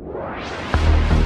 you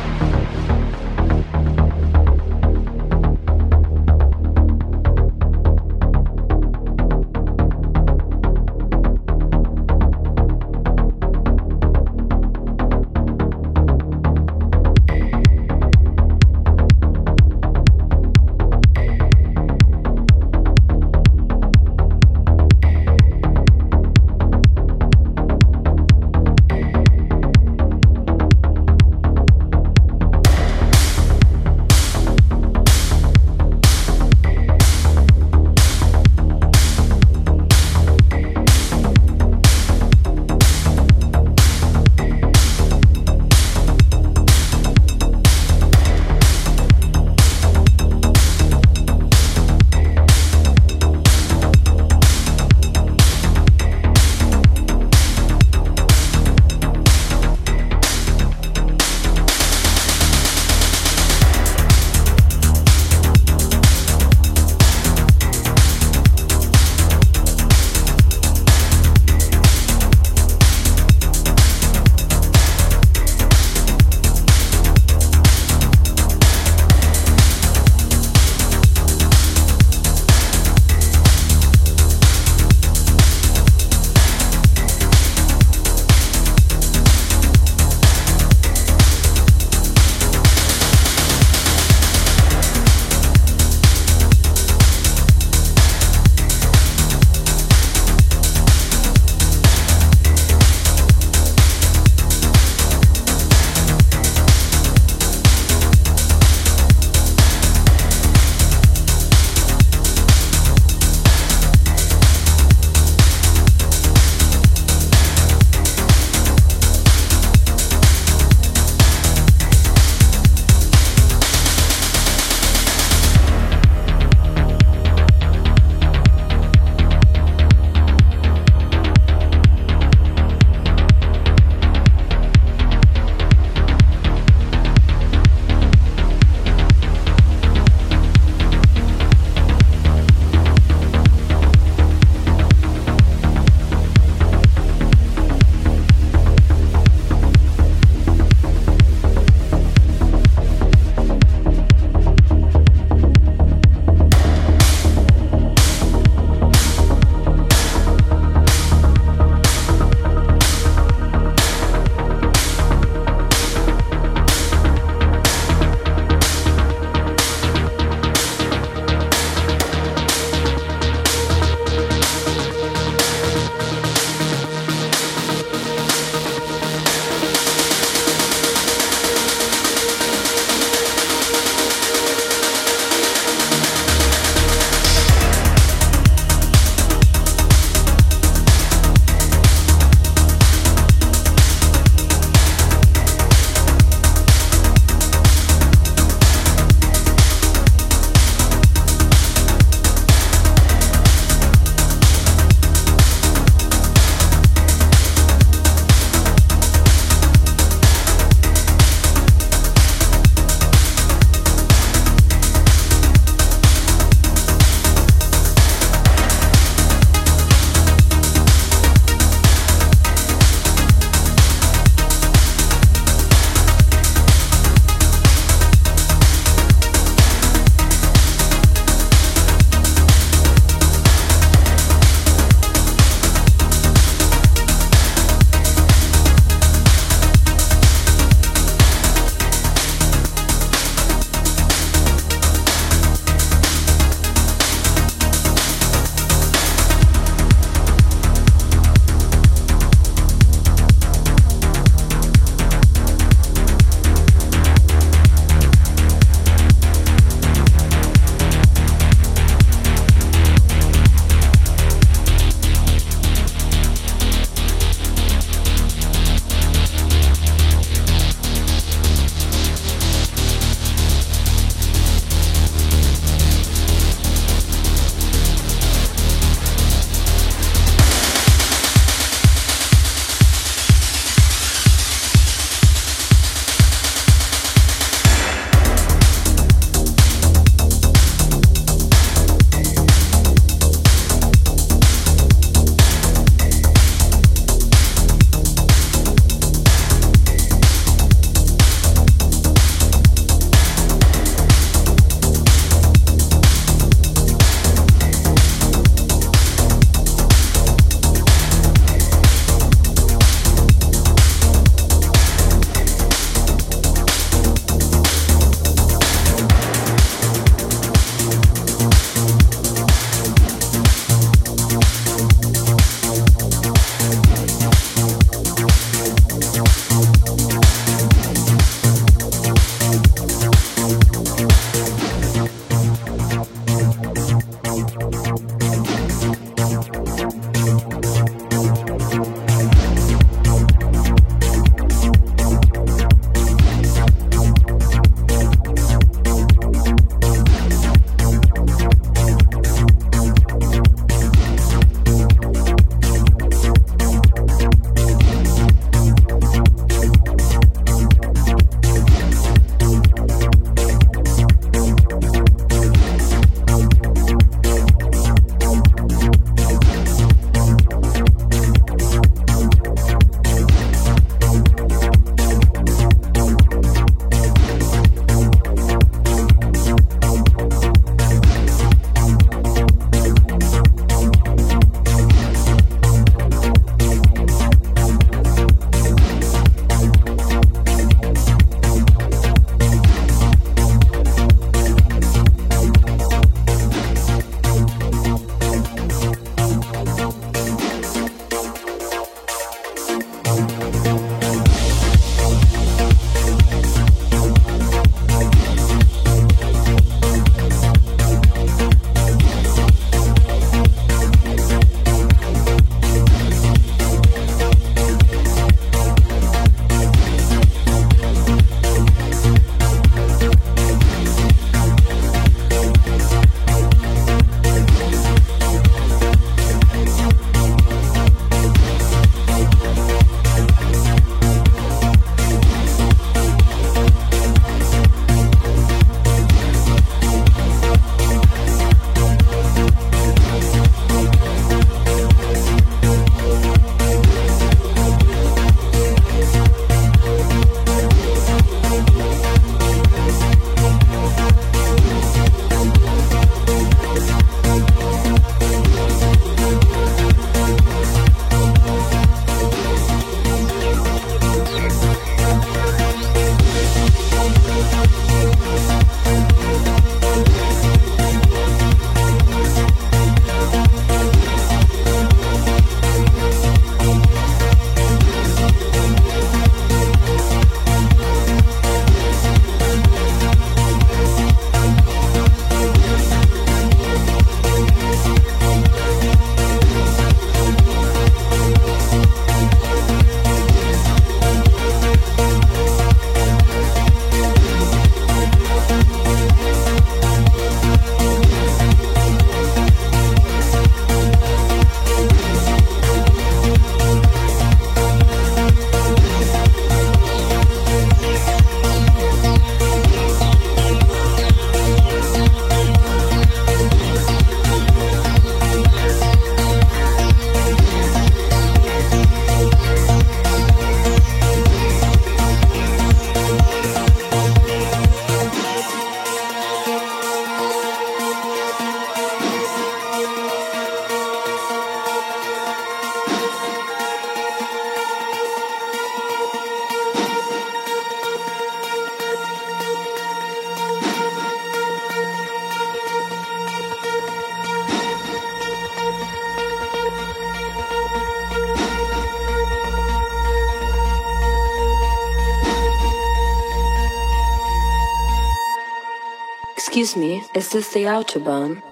Is this the Autobahn?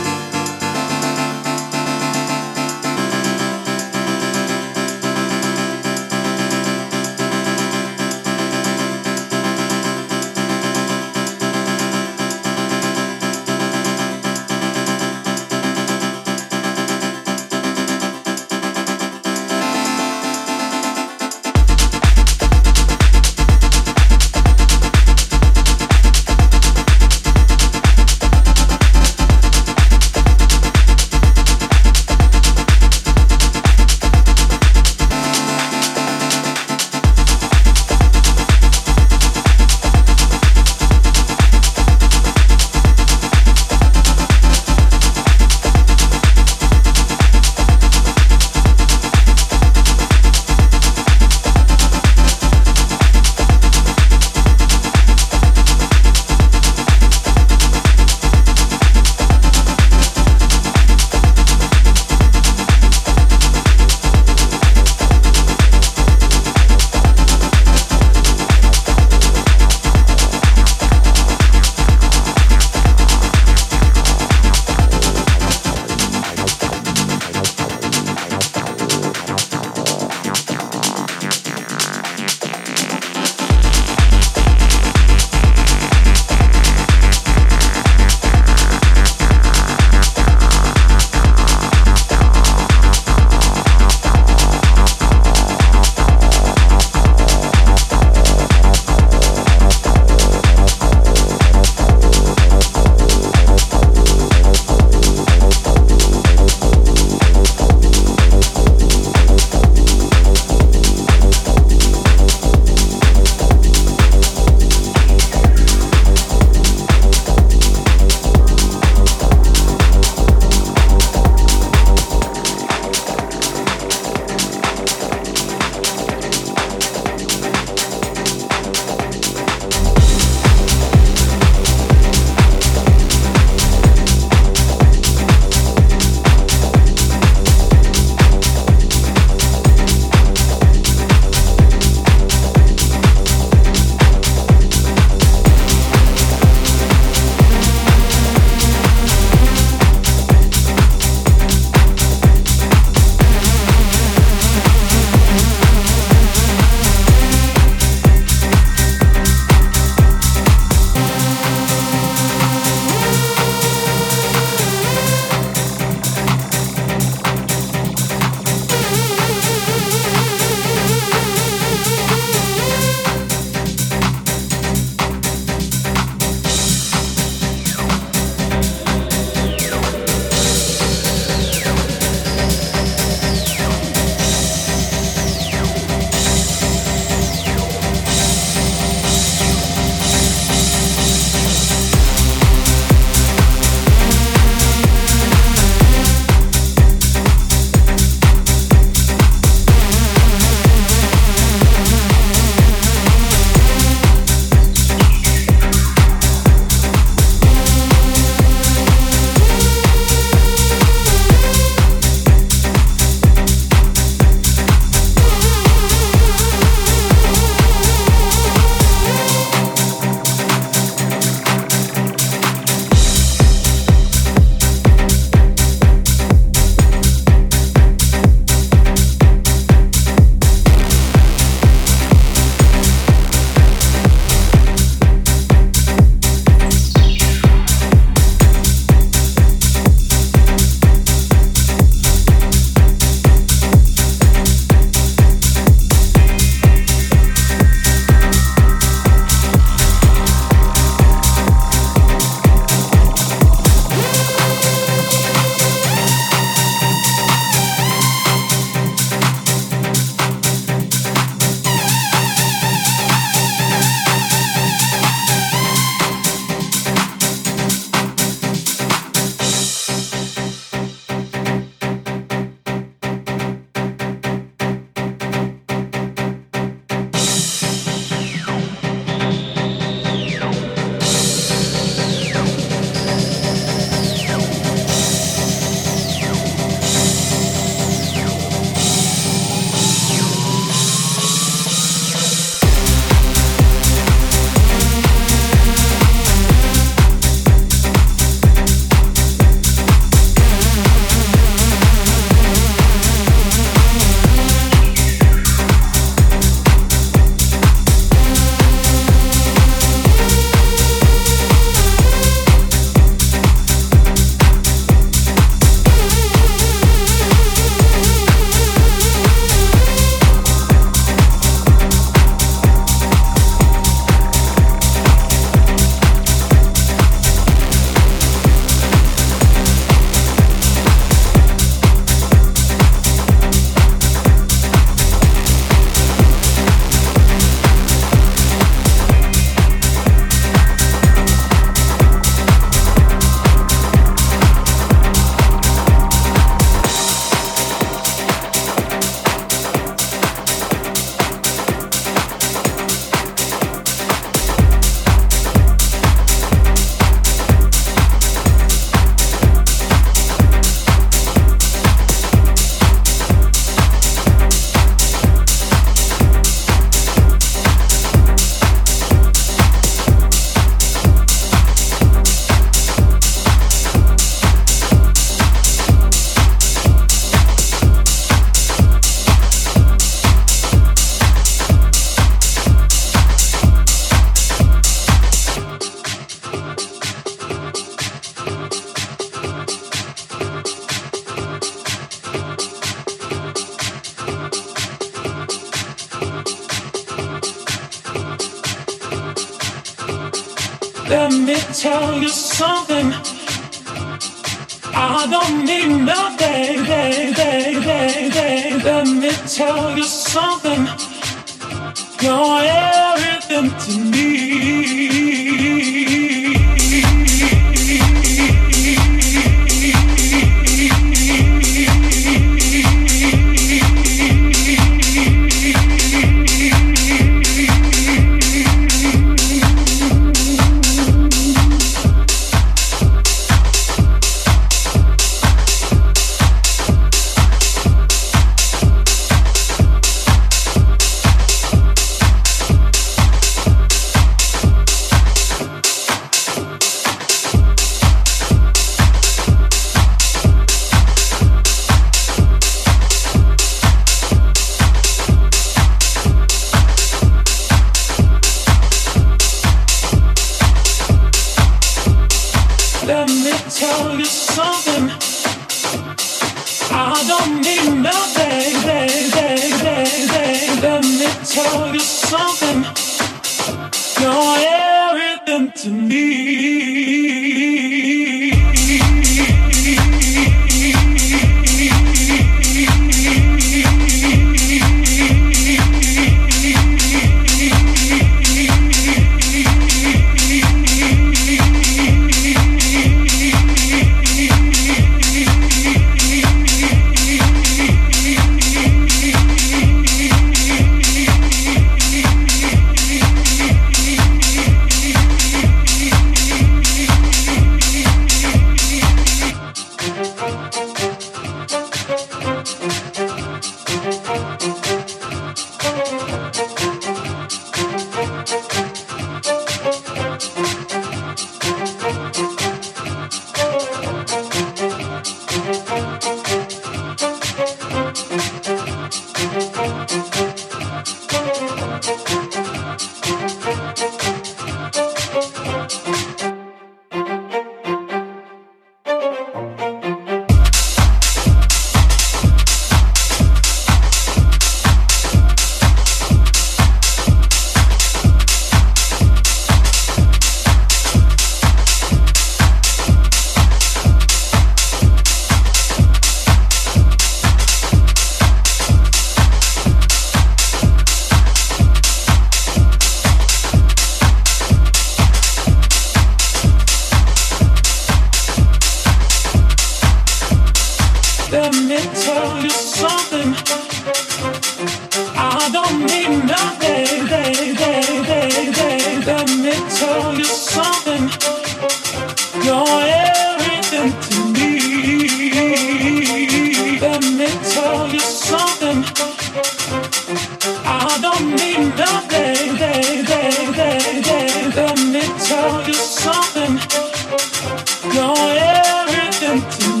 empty.